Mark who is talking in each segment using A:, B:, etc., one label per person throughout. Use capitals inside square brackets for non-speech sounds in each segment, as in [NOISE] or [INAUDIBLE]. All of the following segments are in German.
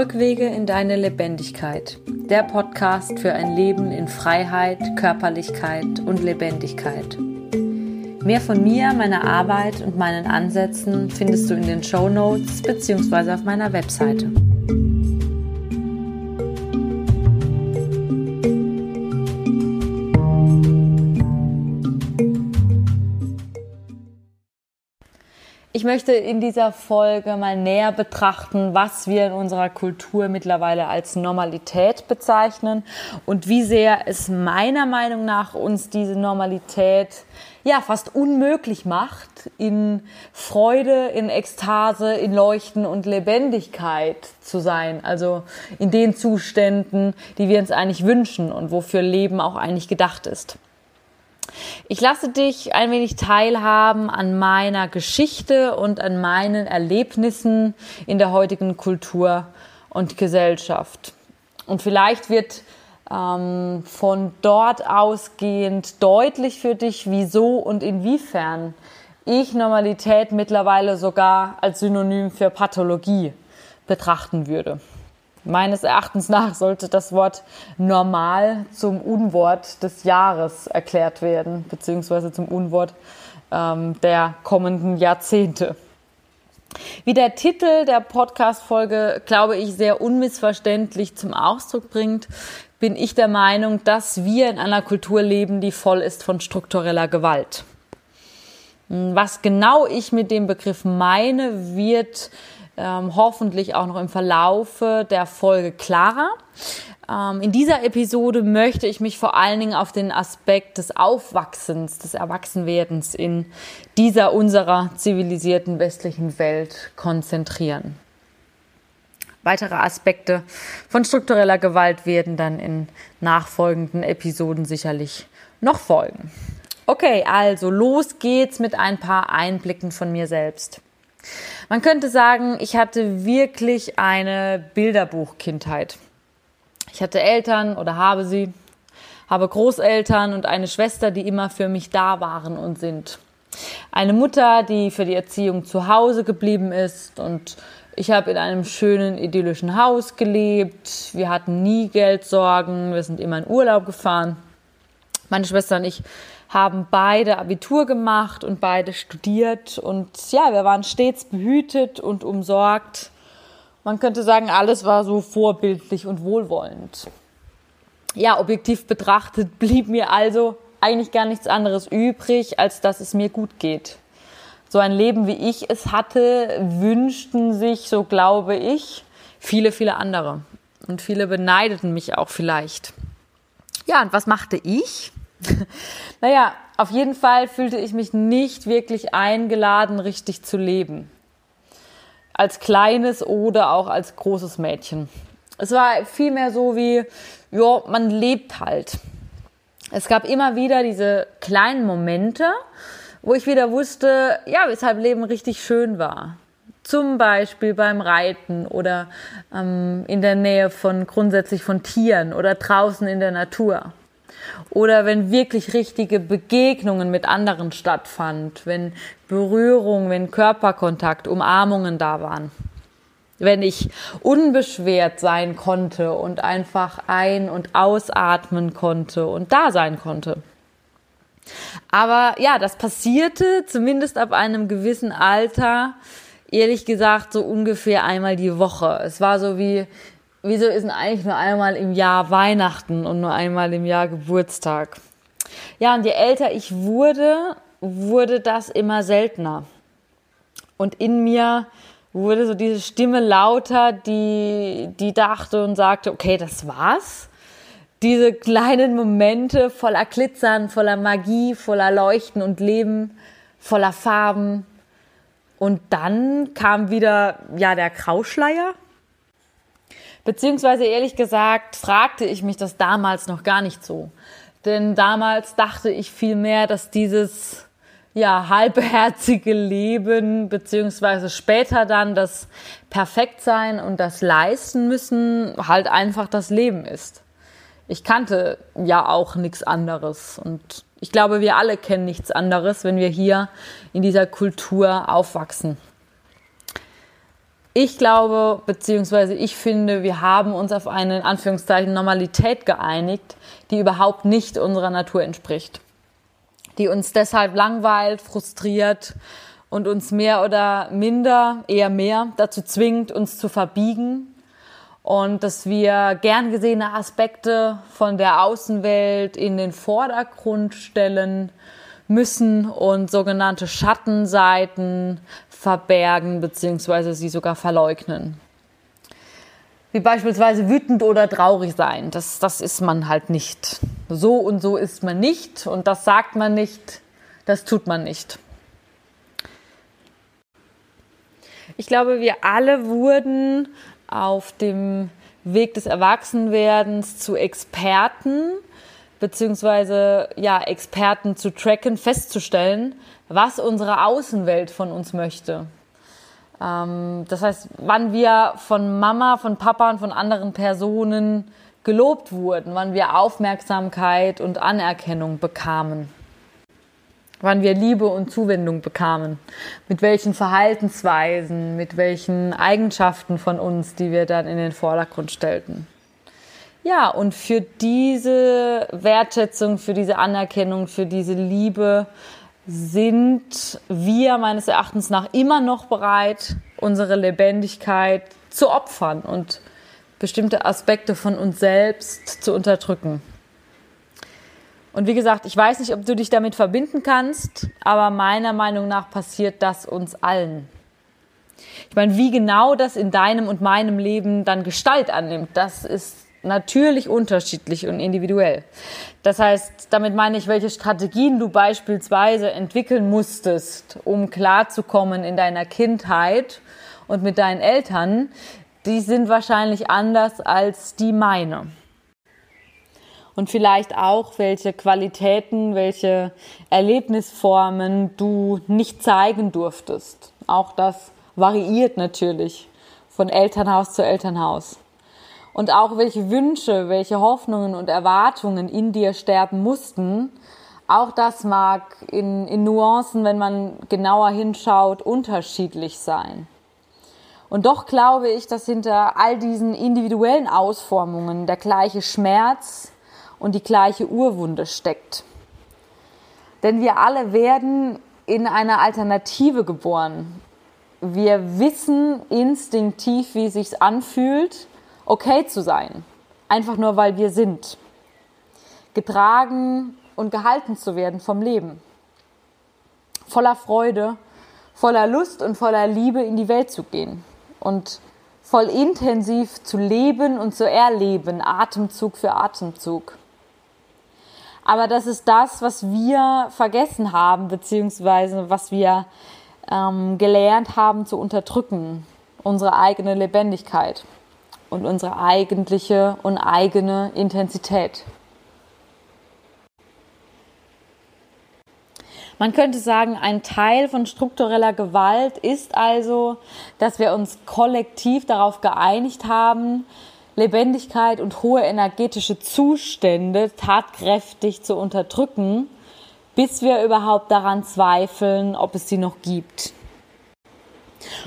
A: Rückwege in deine Lebendigkeit. Der Podcast für ein Leben in Freiheit, Körperlichkeit und Lebendigkeit. Mehr von mir, meiner Arbeit und meinen Ansätzen findest du in den Show Notes bzw. auf meiner Webseite. Ich möchte in dieser Folge mal näher betrachten, was wir in unserer Kultur mittlerweile als Normalität bezeichnen und wie sehr es meiner Meinung nach uns diese Normalität ja fast unmöglich macht, in Freude, in Ekstase, in Leuchten und Lebendigkeit zu sein. Also in den Zuständen, die wir uns eigentlich wünschen und wofür Leben auch eigentlich gedacht ist. Ich lasse dich ein wenig teilhaben an meiner Geschichte und an meinen Erlebnissen in der heutigen Kultur und Gesellschaft. Und vielleicht wird ähm, von dort ausgehend deutlich für dich, wieso und inwiefern ich Normalität mittlerweile sogar als Synonym für Pathologie betrachten würde. Meines Erachtens nach sollte das Wort normal zum Unwort des Jahres erklärt werden, beziehungsweise zum Unwort ähm, der kommenden Jahrzehnte. Wie der Titel der Podcast-Folge, glaube ich, sehr unmissverständlich zum Ausdruck bringt, bin ich der Meinung, dass wir in einer Kultur leben, die voll ist von struktureller Gewalt. Was genau ich mit dem Begriff meine, wird ähm, hoffentlich auch noch im Verlaufe der Folge klarer. Ähm, in dieser Episode möchte ich mich vor allen Dingen auf den Aspekt des Aufwachsens, des Erwachsenwerdens in dieser unserer zivilisierten westlichen Welt konzentrieren. Weitere Aspekte von struktureller Gewalt werden dann in nachfolgenden Episoden sicherlich noch folgen. Okay, also los geht's mit ein paar Einblicken von mir selbst. Man könnte sagen, ich hatte wirklich eine Bilderbuchkindheit. Ich hatte Eltern oder habe sie, habe Großeltern und eine Schwester, die immer für mich da waren und sind. Eine Mutter, die für die Erziehung zu Hause geblieben ist und ich habe in einem schönen idyllischen Haus gelebt. Wir hatten nie Geldsorgen, wir sind immer in Urlaub gefahren. Meine Schwester und ich haben beide Abitur gemacht und beide studiert und ja, wir waren stets behütet und umsorgt. Man könnte sagen, alles war so vorbildlich und wohlwollend. Ja, objektiv betrachtet blieb mir also eigentlich gar nichts anderes übrig, als dass es mir gut geht. So ein Leben, wie ich es hatte, wünschten sich, so glaube ich, viele, viele andere. Und viele beneideten mich auch vielleicht. Ja, und was machte ich? [LAUGHS] naja, auf jeden Fall fühlte ich mich nicht wirklich eingeladen, richtig zu leben. Als kleines oder auch als großes Mädchen. Es war vielmehr so wie, ja, man lebt halt. Es gab immer wieder diese kleinen Momente, wo ich wieder wusste, ja, weshalb Leben richtig schön war. Zum Beispiel beim Reiten oder ähm, in der Nähe von grundsätzlich von Tieren oder draußen in der Natur. Oder wenn wirklich richtige Begegnungen mit anderen stattfand, wenn Berührung, wenn Körperkontakt, Umarmungen da waren. Wenn ich unbeschwert sein konnte und einfach ein- und ausatmen konnte und da sein konnte. Aber ja, das passierte zumindest ab einem gewissen Alter, ehrlich gesagt, so ungefähr einmal die Woche. Es war so wie, wieso ist denn eigentlich nur einmal im Jahr Weihnachten und nur einmal im Jahr Geburtstag? Ja, und je älter ich wurde, wurde das immer seltener. Und in mir wurde so diese Stimme lauter, die, die dachte und sagte, okay, das war's. Diese kleinen Momente voller Glitzern, voller Magie, voller Leuchten und Leben, voller Farben. Und dann kam wieder, ja, der Grauschleier Beziehungsweise ehrlich gesagt fragte ich mich das damals noch gar nicht so. Denn damals dachte ich vielmehr, dass dieses ja, halbherzige Leben, beziehungsweise später dann das Perfektsein und das Leisten müssen halt einfach das Leben ist. Ich kannte ja auch nichts anderes und ich glaube, wir alle kennen nichts anderes, wenn wir hier in dieser Kultur aufwachsen. Ich glaube, beziehungsweise ich finde, wir haben uns auf eine in Anführungszeichen Normalität geeinigt, die überhaupt nicht unserer Natur entspricht. Die uns deshalb langweilt, frustriert und uns mehr oder minder, eher mehr, dazu zwingt, uns zu verbiegen und dass wir gern gesehene Aspekte von der Außenwelt in den Vordergrund stellen müssen und sogenannte Schattenseiten verbergen bzw. sie sogar verleugnen. Wie beispielsweise wütend oder traurig sein. Das, das ist man halt nicht. So und so ist man nicht und das sagt man nicht, das tut man nicht. Ich glaube, wir alle wurden auf dem Weg des Erwachsenwerdens zu Experten, beziehungsweise ja, Experten zu tracken, festzustellen, was unsere Außenwelt von uns möchte. Ähm, das heißt, wann wir von Mama, von Papa und von anderen Personen gelobt wurden, wann wir Aufmerksamkeit und Anerkennung bekamen wann wir Liebe und Zuwendung bekamen, mit welchen Verhaltensweisen, mit welchen Eigenschaften von uns, die wir dann in den Vordergrund stellten. Ja, und für diese Wertschätzung, für diese Anerkennung, für diese Liebe sind wir meines Erachtens nach immer noch bereit, unsere Lebendigkeit zu opfern und bestimmte Aspekte von uns selbst zu unterdrücken. Und wie gesagt, ich weiß nicht, ob du dich damit verbinden kannst, aber meiner Meinung nach passiert das uns allen. Ich meine, wie genau das in deinem und meinem Leben dann Gestalt annimmt, das ist natürlich unterschiedlich und individuell. Das heißt, damit meine ich, welche Strategien du beispielsweise entwickeln musstest, um klarzukommen in deiner Kindheit und mit deinen Eltern, die sind wahrscheinlich anders als die meine und vielleicht auch, welche Qualitäten, welche Erlebnisformen du nicht zeigen durftest. Auch das variiert natürlich von Elternhaus zu Elternhaus. Und auch welche Wünsche, welche Hoffnungen und Erwartungen in dir sterben mussten, auch das mag in, in Nuancen, wenn man genauer hinschaut, unterschiedlich sein. Und doch glaube ich, dass hinter all diesen individuellen Ausformungen der gleiche Schmerz, und die gleiche Urwunde steckt. Denn wir alle werden in einer Alternative geboren. Wir wissen instinktiv, wie es sich anfühlt, okay zu sein. Einfach nur, weil wir sind. Getragen und gehalten zu werden vom Leben. Voller Freude, voller Lust und voller Liebe in die Welt zu gehen. Und voll intensiv zu leben und zu erleben, Atemzug für Atemzug. Aber das ist das, was wir vergessen haben, beziehungsweise was wir ähm, gelernt haben zu unterdrücken. Unsere eigene Lebendigkeit und unsere eigentliche und eigene Intensität. Man könnte sagen, ein Teil von struktureller Gewalt ist also, dass wir uns kollektiv darauf geeinigt haben, Lebendigkeit und hohe energetische Zustände tatkräftig zu unterdrücken, bis wir überhaupt daran zweifeln, ob es sie noch gibt.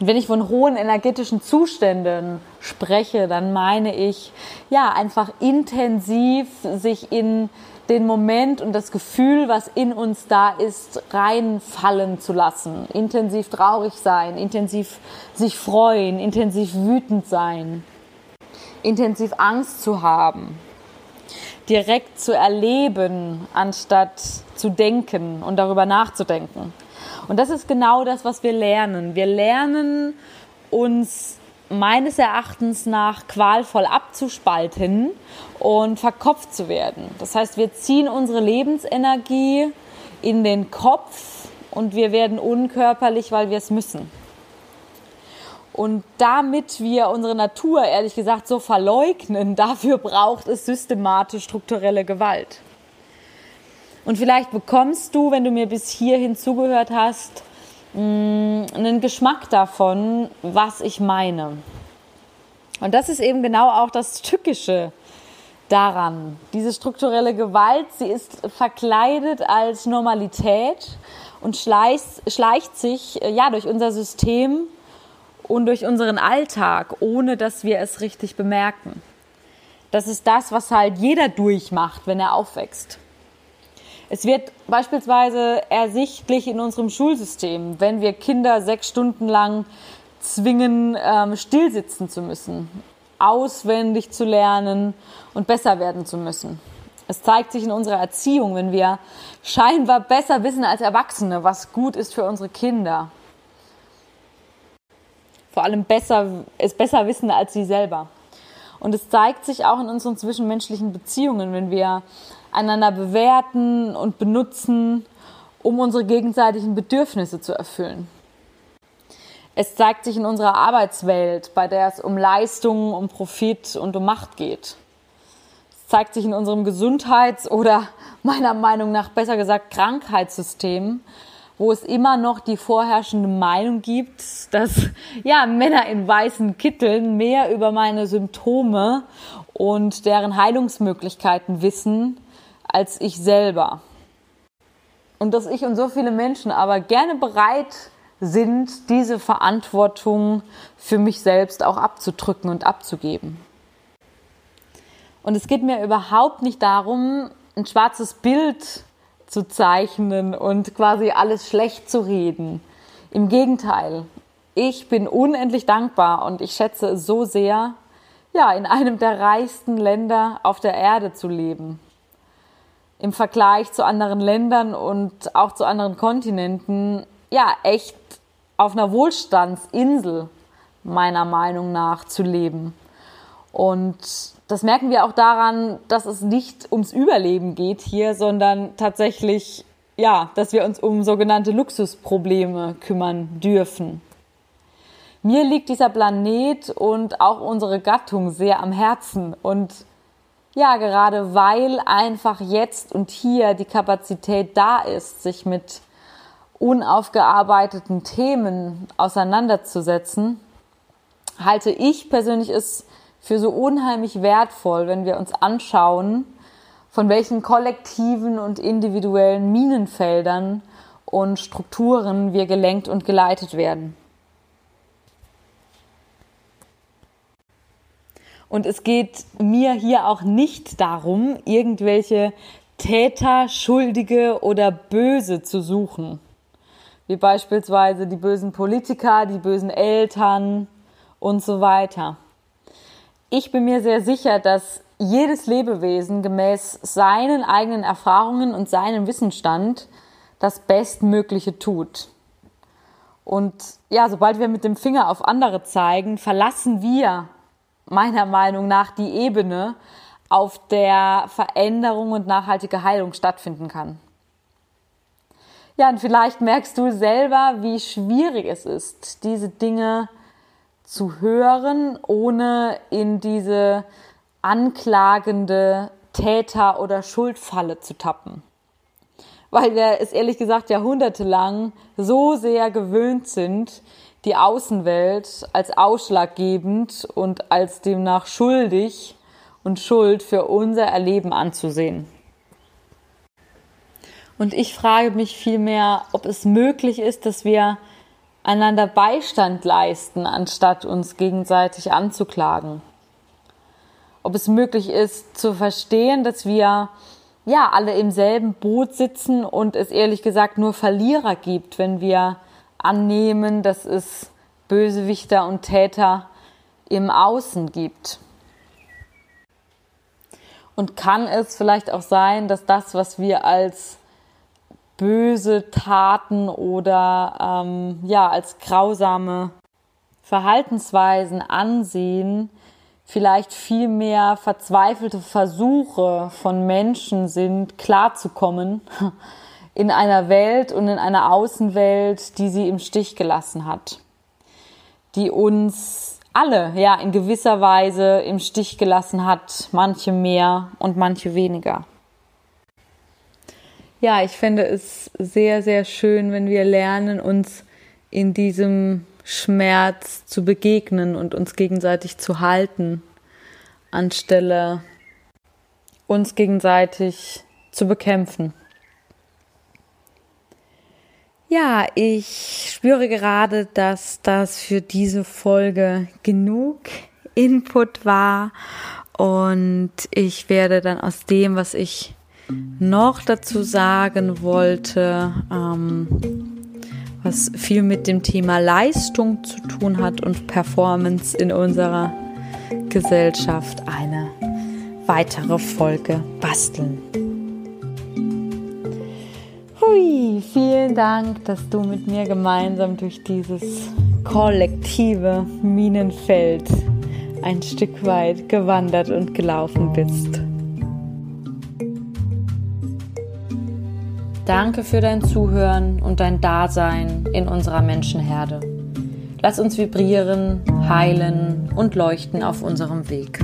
A: Und wenn ich von hohen energetischen Zuständen spreche, dann meine ich, ja, einfach intensiv sich in den Moment und das Gefühl, was in uns da ist, reinfallen zu lassen. Intensiv traurig sein, intensiv sich freuen, intensiv wütend sein intensiv Angst zu haben, direkt zu erleben, anstatt zu denken und darüber nachzudenken. Und das ist genau das, was wir lernen. Wir lernen uns meines Erachtens nach qualvoll abzuspalten und verkopft zu werden. Das heißt, wir ziehen unsere Lebensenergie in den Kopf und wir werden unkörperlich, weil wir es müssen. Und damit wir unsere Natur, ehrlich gesagt, so verleugnen, [LAUGHS] dafür braucht es systematisch strukturelle Gewalt. Und vielleicht bekommst du, wenn du mir bis hierhin zugehört hast, mm, einen Geschmack davon, was ich meine. Und das ist eben genau auch das Tückische daran. Diese strukturelle Gewalt, sie ist verkleidet als Normalität und schleicht, schleicht sich ja durch unser System und durch unseren Alltag, ohne dass wir es richtig bemerken. Das ist das, was halt jeder durchmacht, wenn er aufwächst. Es wird beispielsweise ersichtlich in unserem Schulsystem, wenn wir Kinder sechs Stunden lang zwingen, ähm, stillsitzen zu müssen, auswendig zu lernen und besser werden zu müssen. Es zeigt sich in unserer Erziehung, wenn wir scheinbar besser wissen als Erwachsene, was gut ist für unsere Kinder. Vor allem besser, es besser wissen als sie selber. Und es zeigt sich auch in unseren zwischenmenschlichen Beziehungen, wenn wir einander bewerten und benutzen, um unsere gegenseitigen Bedürfnisse zu erfüllen. Es zeigt sich in unserer Arbeitswelt, bei der es um Leistungen, um Profit und um Macht geht. Es zeigt sich in unserem Gesundheits- oder [LAUGHS] meiner Meinung nach besser gesagt Krankheitssystem, wo es immer noch die vorherrschende Meinung gibt, dass ja Männer in weißen Kitteln mehr über meine Symptome und deren Heilungsmöglichkeiten wissen als ich selber. Und dass ich und so viele Menschen aber gerne bereit sind, diese Verantwortung für mich selbst auch abzudrücken und abzugeben. Und es geht mir überhaupt nicht darum, ein schwarzes Bild zu zeichnen und quasi alles schlecht zu reden. Im Gegenteil, ich bin unendlich dankbar und ich schätze es so sehr, ja, in einem der reichsten Länder auf der Erde zu leben. Im Vergleich zu anderen Ländern und auch zu anderen Kontinenten, ja, echt auf einer Wohlstandsinsel meiner Meinung nach zu leben. Und das merken wir auch daran, dass es nicht ums Überleben geht hier, sondern tatsächlich, ja, dass wir uns um sogenannte Luxusprobleme kümmern dürfen. Mir liegt dieser Planet und auch unsere Gattung sehr am Herzen und ja, gerade weil einfach jetzt und hier die Kapazität da ist, sich mit unaufgearbeiteten Themen auseinanderzusetzen, halte ich persönlich es für so unheimlich wertvoll, wenn wir uns anschauen, von welchen kollektiven und individuellen Minenfeldern und Strukturen wir gelenkt und geleitet werden. Und es geht mir hier auch nicht darum, irgendwelche Täter, Schuldige oder Böse zu suchen wie beispielsweise die bösen Politiker, die bösen Eltern und so weiter. Ich bin mir sehr sicher, dass jedes Lebewesen gemäß seinen eigenen Erfahrungen und seinem Wissensstand das Bestmögliche tut. Und ja, sobald wir mit dem Finger auf andere zeigen, verlassen wir meiner Meinung nach die Ebene, auf der Veränderung und nachhaltige Heilung stattfinden kann. Ja, und vielleicht merkst du selber, wie schwierig es ist, diese Dinge zu hören, ohne in diese anklagende Täter- oder Schuldfalle zu tappen. Weil wir es ehrlich gesagt jahrhundertelang so sehr gewöhnt sind, die Außenwelt als ausschlaggebend und als demnach schuldig und schuld für unser Erleben anzusehen. Und ich frage mich vielmehr, ob es möglich ist, dass wir einander Beistand leisten, anstatt uns gegenseitig anzuklagen. Ob es möglich ist zu verstehen, dass wir ja alle im selben Boot sitzen und es ehrlich gesagt nur Verlierer gibt, wenn wir annehmen, dass es Bösewichter und Täter im Außen gibt. Und kann es vielleicht auch sein, dass das, was wir als böse Taten oder ähm, ja als grausame Verhaltensweisen ansehen, vielleicht viel mehr verzweifelte Versuche von Menschen sind, klarzukommen [LAUGHS] in einer Welt und in einer Außenwelt, die sie im Stich gelassen hat, die uns alle ja in gewisser Weise im Stich gelassen hat, manche mehr und manche weniger. Ja, ich finde es sehr, sehr schön, wenn wir lernen, uns in diesem Schmerz zu begegnen und uns gegenseitig zu halten, anstelle uns gegenseitig zu bekämpfen. Ja, ich spüre gerade, dass das für diese Folge genug Input war und ich werde dann aus dem, was ich noch dazu sagen wollte, ähm, was viel mit dem Thema Leistung zu tun hat und Performance in unserer Gesellschaft, eine weitere Folge basteln. Hui, vielen Dank, dass du mit mir gemeinsam durch dieses kollektive Minenfeld ein Stück weit gewandert und gelaufen bist. Danke für dein Zuhören und dein Dasein in unserer Menschenherde. Lass uns vibrieren, heilen und leuchten auf unserem Weg.